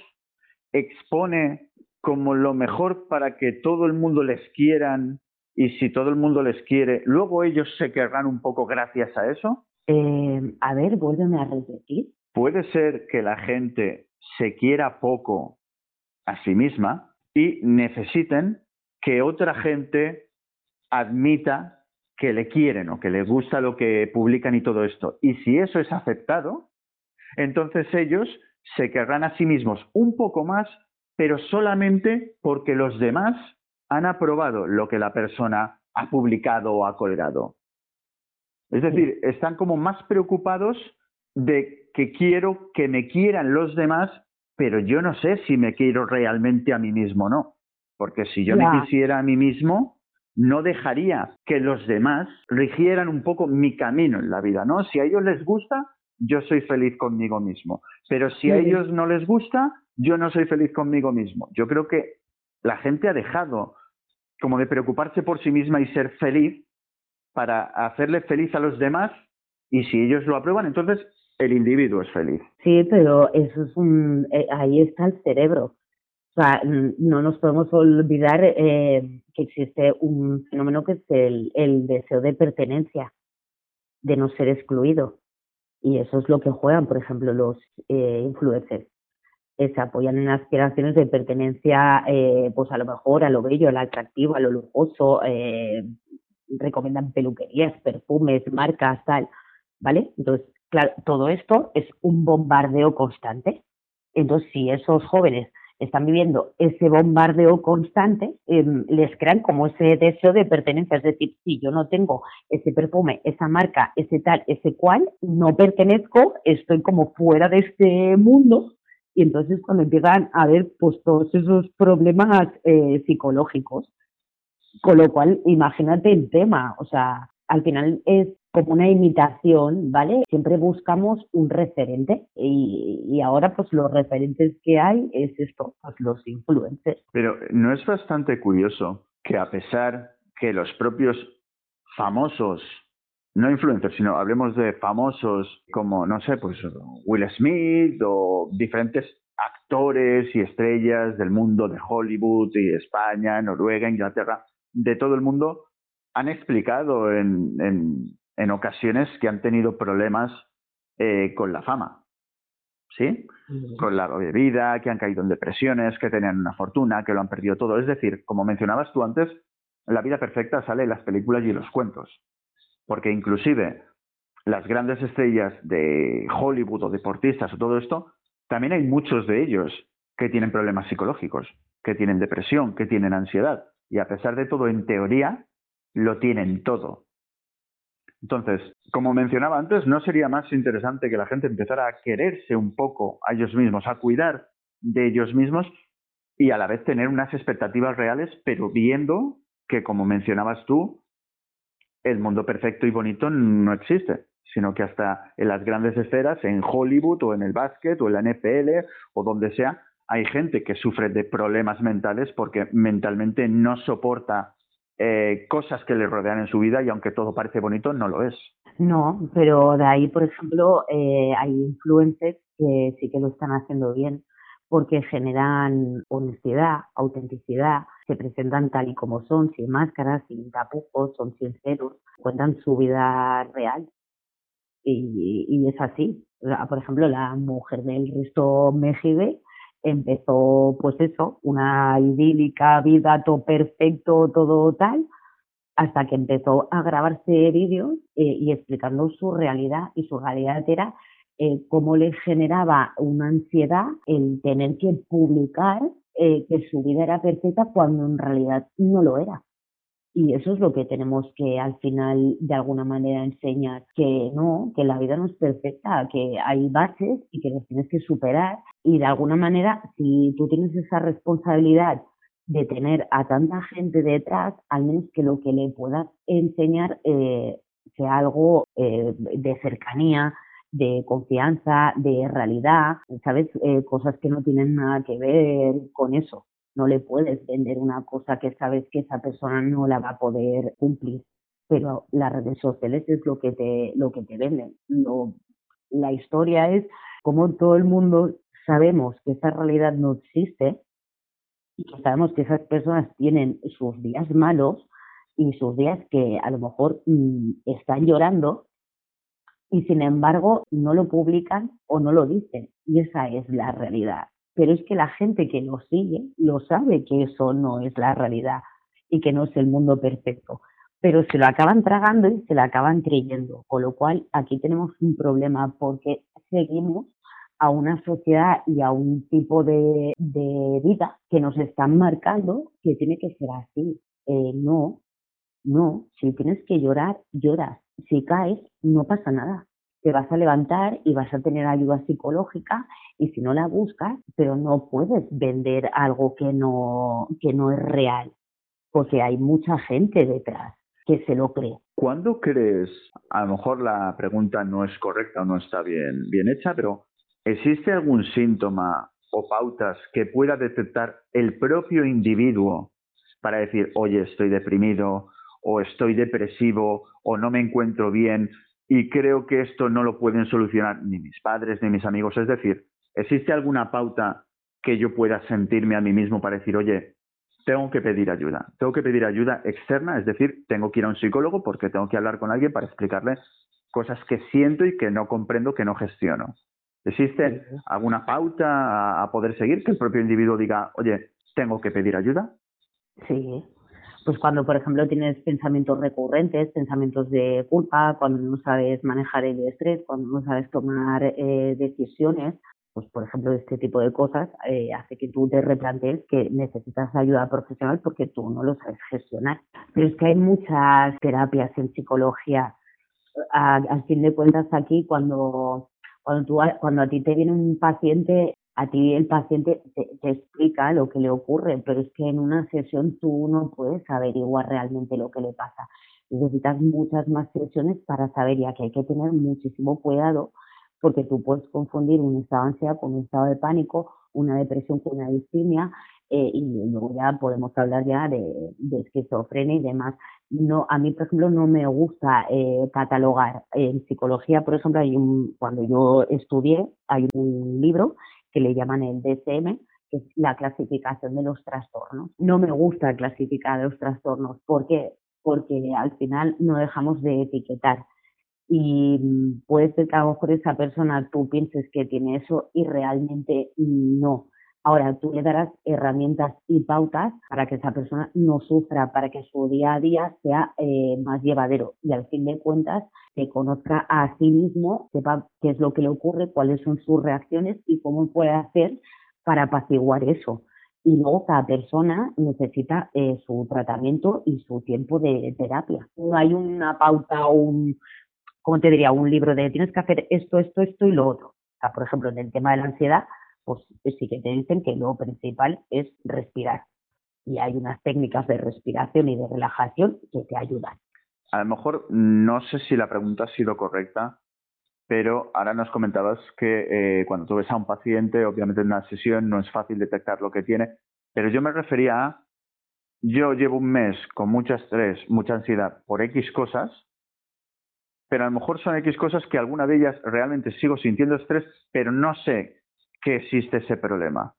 expone como lo mejor para que todo el mundo les quieran y si todo el mundo les quiere, luego ellos se querrán un poco gracias a eso? Eh, a ver, vuélveme a repetir. Puede ser que la gente se quiera poco a sí misma y necesiten que otra gente admita que le quieren o que les gusta lo que publican y todo esto. Y si eso es aceptado, entonces ellos se querrán a sí mismos un poco más, pero solamente porque los demás han aprobado lo que la persona ha publicado o ha colgado. Es decir, están como más preocupados de que quiero que me quieran los demás, pero yo no sé si me quiero realmente a mí mismo o no. Porque si yo me quisiera a mí mismo, no dejaría que los demás rigieran un poco mi camino en la vida, ¿no? Si a ellos les gusta, yo soy feliz conmigo mismo. Pero si a ellos no les gusta, yo no soy feliz conmigo mismo. Yo creo que la gente ha dejado como de preocuparse por sí misma y ser feliz para hacerle feliz a los demás y si ellos lo aprueban, entonces el individuo es feliz. Sí, pero eso es un, eh, ahí está el cerebro. O sea, no nos podemos olvidar eh, que existe un fenómeno que es el, el, deseo de pertenencia, de no ser excluido. Y eso es lo que juegan, por ejemplo, los eh, influencers. se apoyan en aspiraciones de pertenencia, eh, pues a lo mejor a lo bello, a lo atractivo, a lo lujoso, recomiendan peluquerías, perfumes, marcas, tal, ¿vale? Entonces, claro, todo esto es un bombardeo constante. Entonces, si esos jóvenes están viviendo ese bombardeo constante, em, les crean como ese deseo de pertenencia. Es decir, si yo no tengo ese perfume, esa marca, ese tal, ese cual, no pertenezco, estoy como fuera de este mundo. Y entonces cuando empiezan a ver pues todos esos problemas eh, psicológicos, con lo cual imagínate el tema, o sea, al final es como una imitación, ¿vale? Siempre buscamos un referente y, ahora pues los referentes que hay es esto, pues los influencers. Pero no es bastante curioso que a pesar que los propios famosos, no influencers, sino hablemos de famosos como, no sé, pues Will Smith o diferentes actores y estrellas del mundo de Hollywood y España, Noruega, Inglaterra, de todo el mundo, han explicado en, en ocasiones que han tenido problemas eh, con la fama, ¿sí? Con la bebida, que han caído en depresiones, que tenían una fortuna, que lo han perdido todo. Es decir, como mencionabas tú antes, la vida perfecta sale en las películas y en los cuentos. Porque inclusive las grandes estrellas de Hollywood o deportistas o todo esto, también hay muchos de ellos que tienen problemas psicológicos, que tienen depresión, que tienen ansiedad. Y a pesar de todo, en teoría, lo tienen todo. Entonces, como mencionaba antes, ¿no sería más interesante que la gente empezara a quererse un poco a ellos mismos, a cuidar de ellos mismos y a la vez tener unas expectativas reales, pero viendo que, como mencionabas tú, el mundo perfecto y bonito no existe, sino que hasta en las grandes esferas, en Hollywood o en el básquet o en la NFL o donde sea, hay gente que sufre de problemas mentales porque mentalmente no soporta eh, cosas que le rodean en su vida y aunque todo parece bonito, no lo es. No, pero de ahí, por ejemplo, eh, hay influencers que sí que lo están haciendo bien porque generan honestidad, autenticidad, se presentan tal y como son, sin máscaras, sin tapujos, son sinceros, cuentan su vida real. Y, y es así. Por ejemplo, la mujer del Risto Mejide empezó pues eso, una idílica vida, todo perfecto, todo tal, hasta que empezó a grabarse vídeos eh, y explicando su realidad y su realidad era eh, cómo le generaba una ansiedad el tener que publicar eh, que su vida era perfecta cuando en realidad no lo era. Y eso es lo que tenemos que al final de alguna manera enseñar, que no, que la vida no es perfecta, que hay bases y que los tienes que superar. Y de alguna manera, si tú tienes esa responsabilidad de tener a tanta gente detrás, al menos que lo que le puedas enseñar eh, sea algo eh, de cercanía, de confianza, de realidad, ¿sabes? Eh, cosas que no tienen nada que ver con eso. No le puedes vender una cosa que sabes que esa persona no la va a poder cumplir. Pero las redes sociales es lo que te, lo que te venden. la historia es como todo el mundo sabemos que esa realidad no existe y sabemos que esas personas tienen sus días malos y sus días que a lo mejor mm, están llorando y sin embargo no lo publican o no lo dicen. Y esa es la realidad. Pero es que la gente que lo sigue lo sabe que eso no es la realidad y que no es el mundo perfecto. Pero se lo acaban tragando y se lo acaban creyendo. Con lo cual aquí tenemos un problema porque seguimos a una sociedad y a un tipo de, vida que nos están marcando que tiene que ser así. Eh, no, no, si tienes que llorar, lloras. Si caes, no pasa nada. Te vas a levantar y vas a tener ayuda psicológica y si no la buscas, pero no puedes vender algo que no, que no es real, porque hay mucha gente detrás que se lo cree. ¿Cuándo crees, a lo mejor la pregunta no es correcta o no está bien, bien hecha, pero ¿existe algún síntoma o pautas que pueda detectar el propio individuo para decir, oye, estoy deprimido o estoy depresivo o no me encuentro bien y creo que esto no lo pueden solucionar ni mis padres ni mis amigos. Es decir, ¿existe alguna pauta que yo pueda sentirme a mí mismo para decir, oye, tengo que pedir ayuda, tengo que pedir ayuda externa, es decir, tengo que ir a un psicólogo porque tengo que hablar con alguien para explicarle cosas que siento y que no comprendo, que no gestiono. ¿Existe alguna pauta a poder seguir que el propio individuo diga, oye, tengo que pedir ayuda? Sí, pues cuando, por ejemplo, tienes pensamientos recurrentes, pensamientos de culpa, cuando no sabes manejar el estrés, cuando no sabes tomar eh, decisiones, pues por ejemplo, este tipo de cosas eh, hace que tú te replantees que necesitas ayuda profesional porque tú no lo sabes gestionar. Pero es que hay muchas terapias en psicología. al fin de cuentas, aquí cuando cuando, tú, cuando a ti te viene un paciente a ti el paciente te, explica lo que le ocurre, pero es que en una sesión tú no puedes averiguar realmente lo que le pasa. Necesitas muchas más sesiones para saber ya que hay que tener muchísimo cuidado porque tú puedes confundir un estado de ansiedad con un estado de pánico, una depresión con una distimia eh, y luego ya podemos hablar ya de, esquizofrenia y demás. No, a mí, por ejemplo, no me gusta eh, catalogar. En psicología, por ejemplo, hay un, cuando yo estudié, hay un libro que le llaman el DSM, que es la clasificación de los trastornos. No me gusta clasificar los trastornos. ¿Por qué? Porque al final no dejamos de etiquetar. Y puede ser que a lo mejor esa persona tú pienses que tiene eso y realmente no. Ahora tú le darás herramientas y pautas para que esa persona no sufra, para que su día a día sea eh, más llevadero y al fin de cuentas se conozca a sí mismo, sepa qué es lo que le ocurre, cuáles son sus reacciones y cómo puede hacer para apaciguar eso. Y luego cada persona necesita eh, su tratamiento y su tiempo de terapia. No hay una pauta o un, ¿cómo te diría? Un libro de tienes que hacer esto, esto, esto y lo otro. O sea, por ejemplo, en el tema de la ansiedad, pues sí que te dicen que lo principal es respirar. Y hay unas técnicas de respiración y de relajación que te ayudan. A lo mejor no sé si la pregunta ha sido correcta, pero ahora nos comentabas que eh, cuando tú ves a un paciente, obviamente en una sesión no es fácil detectar lo que tiene, pero yo me refería a, yo llevo un mes con mucho estrés, mucha ansiedad por X cosas, pero a lo mejor son X cosas que alguna de ellas realmente sigo sintiendo estrés, pero no sé que existe ese problema.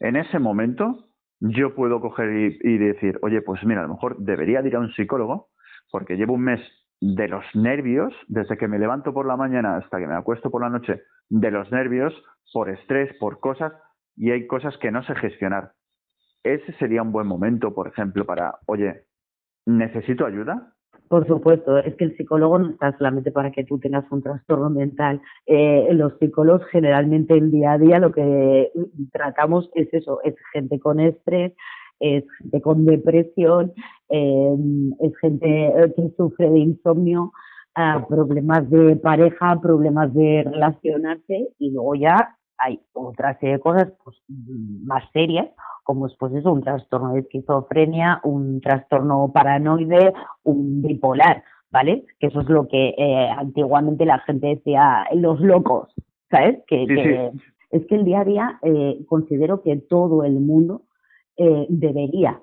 En ese momento yo puedo coger y, decir, oye, pues mira, a lo mejor debería ir a un psicólogo porque llevo un mes de los nervios, desde que me levanto por la mañana hasta que me acuesto por la noche, de los nervios, por estrés, por cosas, y hay cosas que no sé gestionar. Ese sería un buen momento, por ejemplo, para, oye, ¿necesito ayuda? Por supuesto, es que el psicólogo no está solamente para que tú tengas un trastorno mental. Eh, los psicólogos generalmente el día a día lo que tratamos es eso, es gente con estrés, es gente con depresión, em, es gente que sufre de insomnio, ah, problemas de pareja, problemas de relacionarse y luego ya hay otra serie de cosas pues, más serias, como es pues eso, un trastorno de esquizofrenia, un trastorno paranoide, un bipolar, ¿vale? Que eso es lo que eh, antiguamente la gente decía, los locos, ¿sabes? Que, es que el día a día eh, considero que todo el mundo eh, debería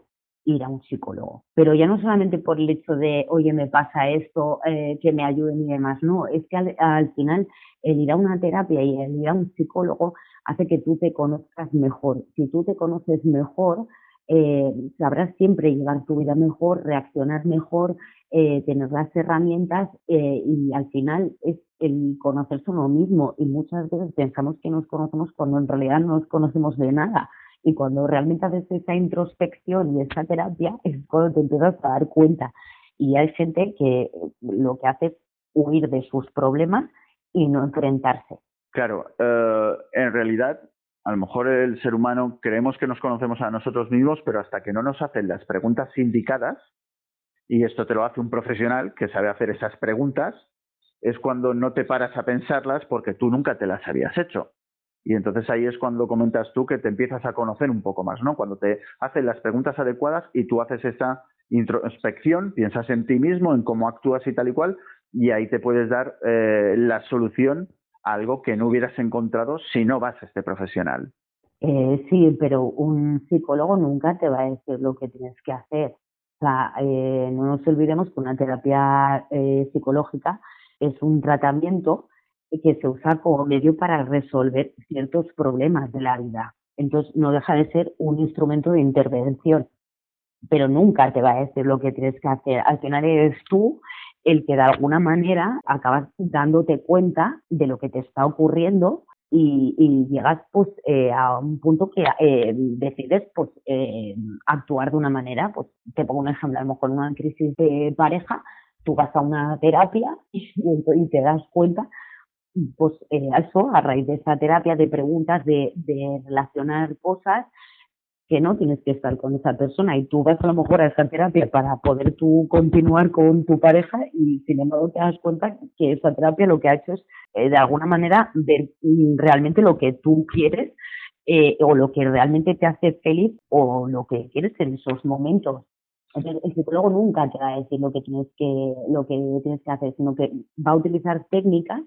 ir a un psicólogo. Pero ya no solamente por el hecho de, oye, me pasa esto, eh, que me ayuden y demás, no, es que al, final el ir a una terapia y el ir a un psicólogo hace que tú te conozcas mejor. Si tú te conoces mejor, eh, sabrás siempre llevar tu vida mejor, reaccionar mejor, eh, tener las herramientas eh, y al final es el conocerse uno mismo y muchas veces pensamos que nos conocemos cuando en realidad no nos conocemos de nada y cuando realmente haces esa introspección y esa terapia es cuando te empiezas a dar cuenta y hay gente que lo que hace es huir de sus problemas y no enfrentarse. Claro, en realidad a lo mejor el ser humano creemos que nos conocemos a nosotros mismos, pero hasta que no nos hacen las preguntas indicadas, y esto te lo hace un profesional que sabe hacer esas preguntas, es cuando no te paras a pensarlas porque tú nunca te las habías hecho. Y entonces ahí es cuando comentas tú que te empiezas a conocer un poco más, ¿no? Cuando te hacen las preguntas adecuadas y tú haces esa introspección, piensas en ti mismo, en cómo actúas y tal y cual, y ahí te puedes dar eh, la solución algo que no hubieras encontrado si no vas a este profesional. Eh, sí, pero un psicólogo nunca te va a decir lo que tienes que hacer. O sea, eh, no nos olvidemos que una terapia eh, psicológica es un tratamiento que se usa como medio para resolver ciertos problemas de la vida. Entonces, no deja de ser un instrumento de intervención, pero nunca te va a decir lo que tienes que hacer. Al final eres tú el que de alguna manera acabas dándote cuenta de lo que te está ocurriendo y, llegas pues eh, a un punto que eh, decides pues eh, actuar de una manera, pues te pongo un ejemplo, a lo mejor una crisis de pareja, tú vas a una terapia y, y te das cuenta pues eso, a raíz de esa terapia de preguntas, de, relacionar cosas, que no tienes que estar con esa persona y tú vas a lo mejor a esa terapia para poder tú continuar con tu pareja y sin embargo te das cuenta que esa terapia lo que ha hecho es eh, de alguna manera ver realmente lo que tú quieres eh, o lo que realmente te hace feliz o lo que quieres en esos momentos. El psicólogo nunca te va a decir lo que tienes que, lo que tienes que hacer, sino que va a utilizar técnicas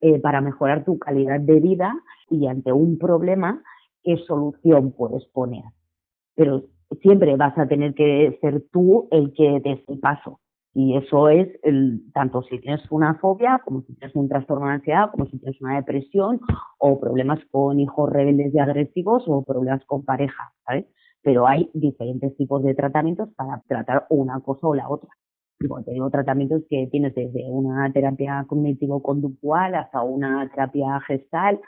eh, para mejorar tu calidad de vida y ante un problema qué solución puedes poner. Pero siempre vas a tener que ser tú el que des el paso. Y eso es tanto si tienes una fobia, como si tienes un trastorno de ansiedad, como si tienes una depresión, o problemas con hijos rebeldes y agresivos, o problemas con pareja, ¿sabes? Pero hay diferentes tipos de tratamientos para tratar una cosa o la otra. Y bueno, te digo tratamientos que tienes desde una terapia cognitivo-conductual hasta una terapia gestal,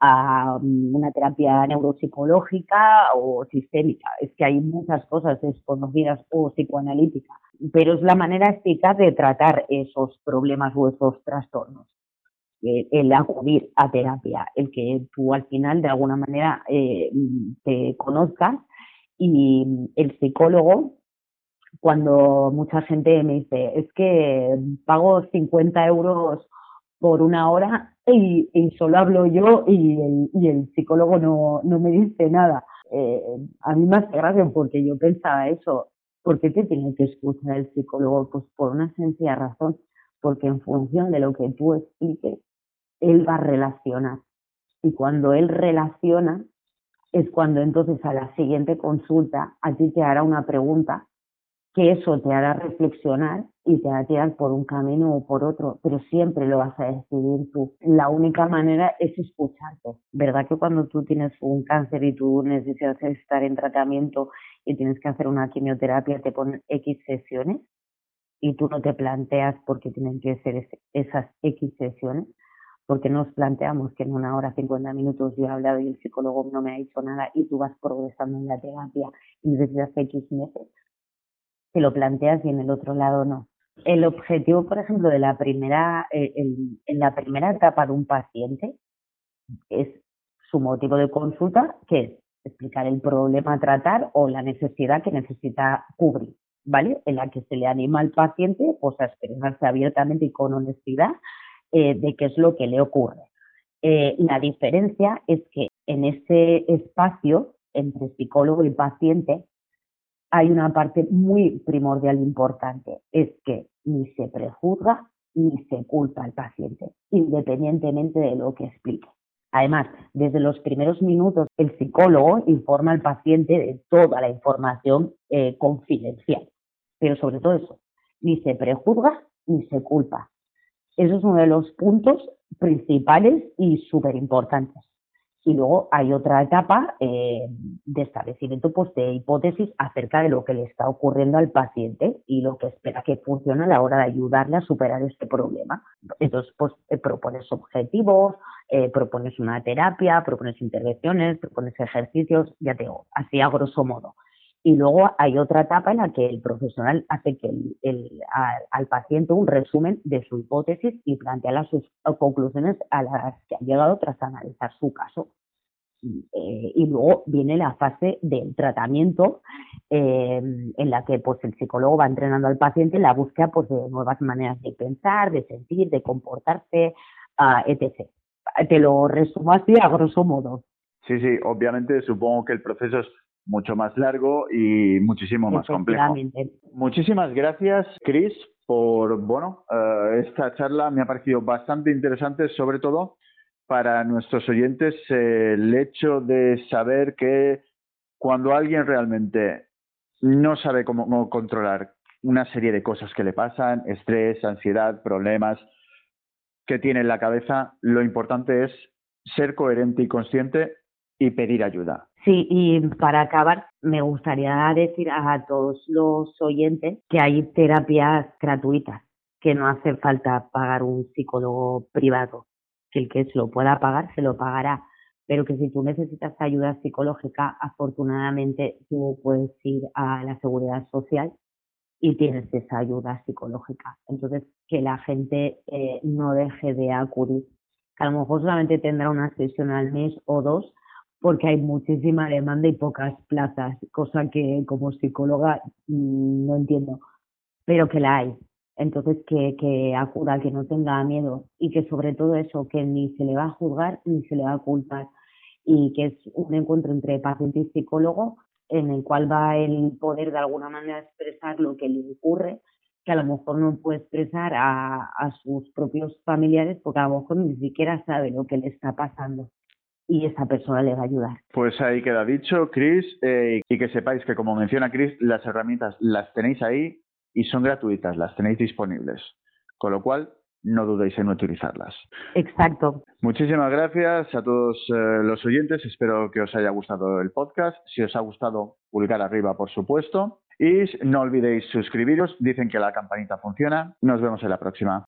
a mm, una terapia neuropsicológica o sistémica. Es que hay muchas cosas desconocidas o psicoanalíticas, pero es la manera eficaz de tratar esos problemas o esos trastornos. El, acudir a terapia, el que tú al final de alguna manera eh, te conozcas y el psicólogo, cuando mucha gente me dice, es que pago 50 euros por una hora y, solo hablo yo y el, y el psicólogo no, no me dice nada. Eh, a mí me hace gracia porque yo pensaba eso, ¿por qué te tiene que escuchar el psicólogo? Pues por una sencilla razón, porque en función de lo que tú expliques, él va a relacionar. Y cuando él relaciona, es cuando entonces a la siguiente consulta a ti te hará una pregunta que eso te hará reflexionar y te hará tirar por un camino o por otro, pero siempre lo vas a decidir tú. La única manera es escucharte. ¿Verdad que cuando tú tienes un cáncer y tú necesitas estar en tratamiento y tienes que hacer una quimioterapia, te ponen X sesiones y tú no te planteas por qué tienen que ser esas X sesiones? Porque nos planteamos que en una hora, 50 minutos yo he hablado y el psicólogo no me ha dicho nada y tú vas progresando en la terapia y necesitas X meses te lo planteas y en el otro lado no. El objetivo, por ejemplo, de la primera, eh, en la primera etapa de un paciente es su motivo de consulta, que es explicar el problema a tratar o la necesidad que necesita cubrir, ¿vale? En la que se le anima al paciente pues, a expresarse abiertamente y con honestidad eh, de qué es lo que le ocurre. Eh, la diferencia es que en ese espacio entre psicólogo y paciente hay una parte muy primordial e importante, es que ni se prejuzga ni se culpa al paciente, independientemente de lo que explique. Además, desde los primeros minutos, el psicólogo informa al paciente de toda la información eh, confidencial. Pero sobre todo eso, ni se prejuzga ni se culpa. Eso es uno de los puntos principales y súper importantes. Y luego hay otra etapa eh, de establecimiento pues, de hipótesis acerca de lo que le está ocurriendo al paciente y lo que espera que funcione a la hora de ayudarle a superar este problema. Entonces, pues eh, propones objetivos, eh, propones una terapia, propones intervenciones, propones ejercicios, ya te digo, así a grosso modo. Y luego hay otra etapa en la que el profesional hace que el, al, paciente un resumen de su hipótesis y plantea las sus conclusiones a las que ha llegado tras analizar su caso. Eh, y luego viene la fase del tratamiento eh, en la que pues el psicólogo va entrenando al paciente en la búsqueda pues, de nuevas maneras de pensar, de sentir, de comportarse, uh, etc. Te lo resumo así a grosso modo. Sí, sí, obviamente supongo que el proceso es mucho más largo y muchísimo más complejo. Muchísimas gracias, Chris, por bueno, eh, esta charla me ha parecido bastante interesante, sobre todo para nuestros oyentes el hecho de saber que cuando alguien realmente no sabe cómo, controlar una serie de cosas que le pasan, estrés, ansiedad, problemas que tiene en la cabeza, lo importante es ser coherente y consciente y pedir ayuda. Sí, y para acabar, me gustaría decir a todos los oyentes que hay terapias gratuitas, que no hace falta pagar un psicólogo privado, que el que se lo pueda pagar se lo pagará, pero que si tú necesitas ayuda psicológica, afortunadamente tú puedes ir a la seguridad social y tienes esa ayuda psicológica. Entonces, que la gente eh, no deje de acudir, que a lo mejor solamente tendrá una sesión al mes o dos, porque hay muchísima demanda y pocas plazas, cosa que como psicóloga mm, no entiendo, pero que la hay. Entonces, que, que acuda, que no tenga miedo y que sobre todo eso, que ni se le va a juzgar ni se le va a culpar y que es un encuentro entre paciente y psicólogo en el cual va el poder de alguna manera expresar lo que le ocurre, que a lo mejor no puede expresar a, a sus propios familiares porque a lo mejor ni siquiera sabe lo que le está pasando y esa persona le va a ayudar. Pues ahí queda dicho, Chris, eh, y que sepáis que como menciona Chris, las herramientas las tenéis ahí y son gratuitas, las tenéis disponibles. Con lo cual, no dudéis en utilizarlas. Exacto. Muchísimas gracias a todos eh, los oyentes. Espero que os haya gustado el podcast. Si os ha gustado, publicar arriba, por supuesto. Y no olvidéis suscribiros. Dicen que la campanita funciona. Nos vemos en la próxima.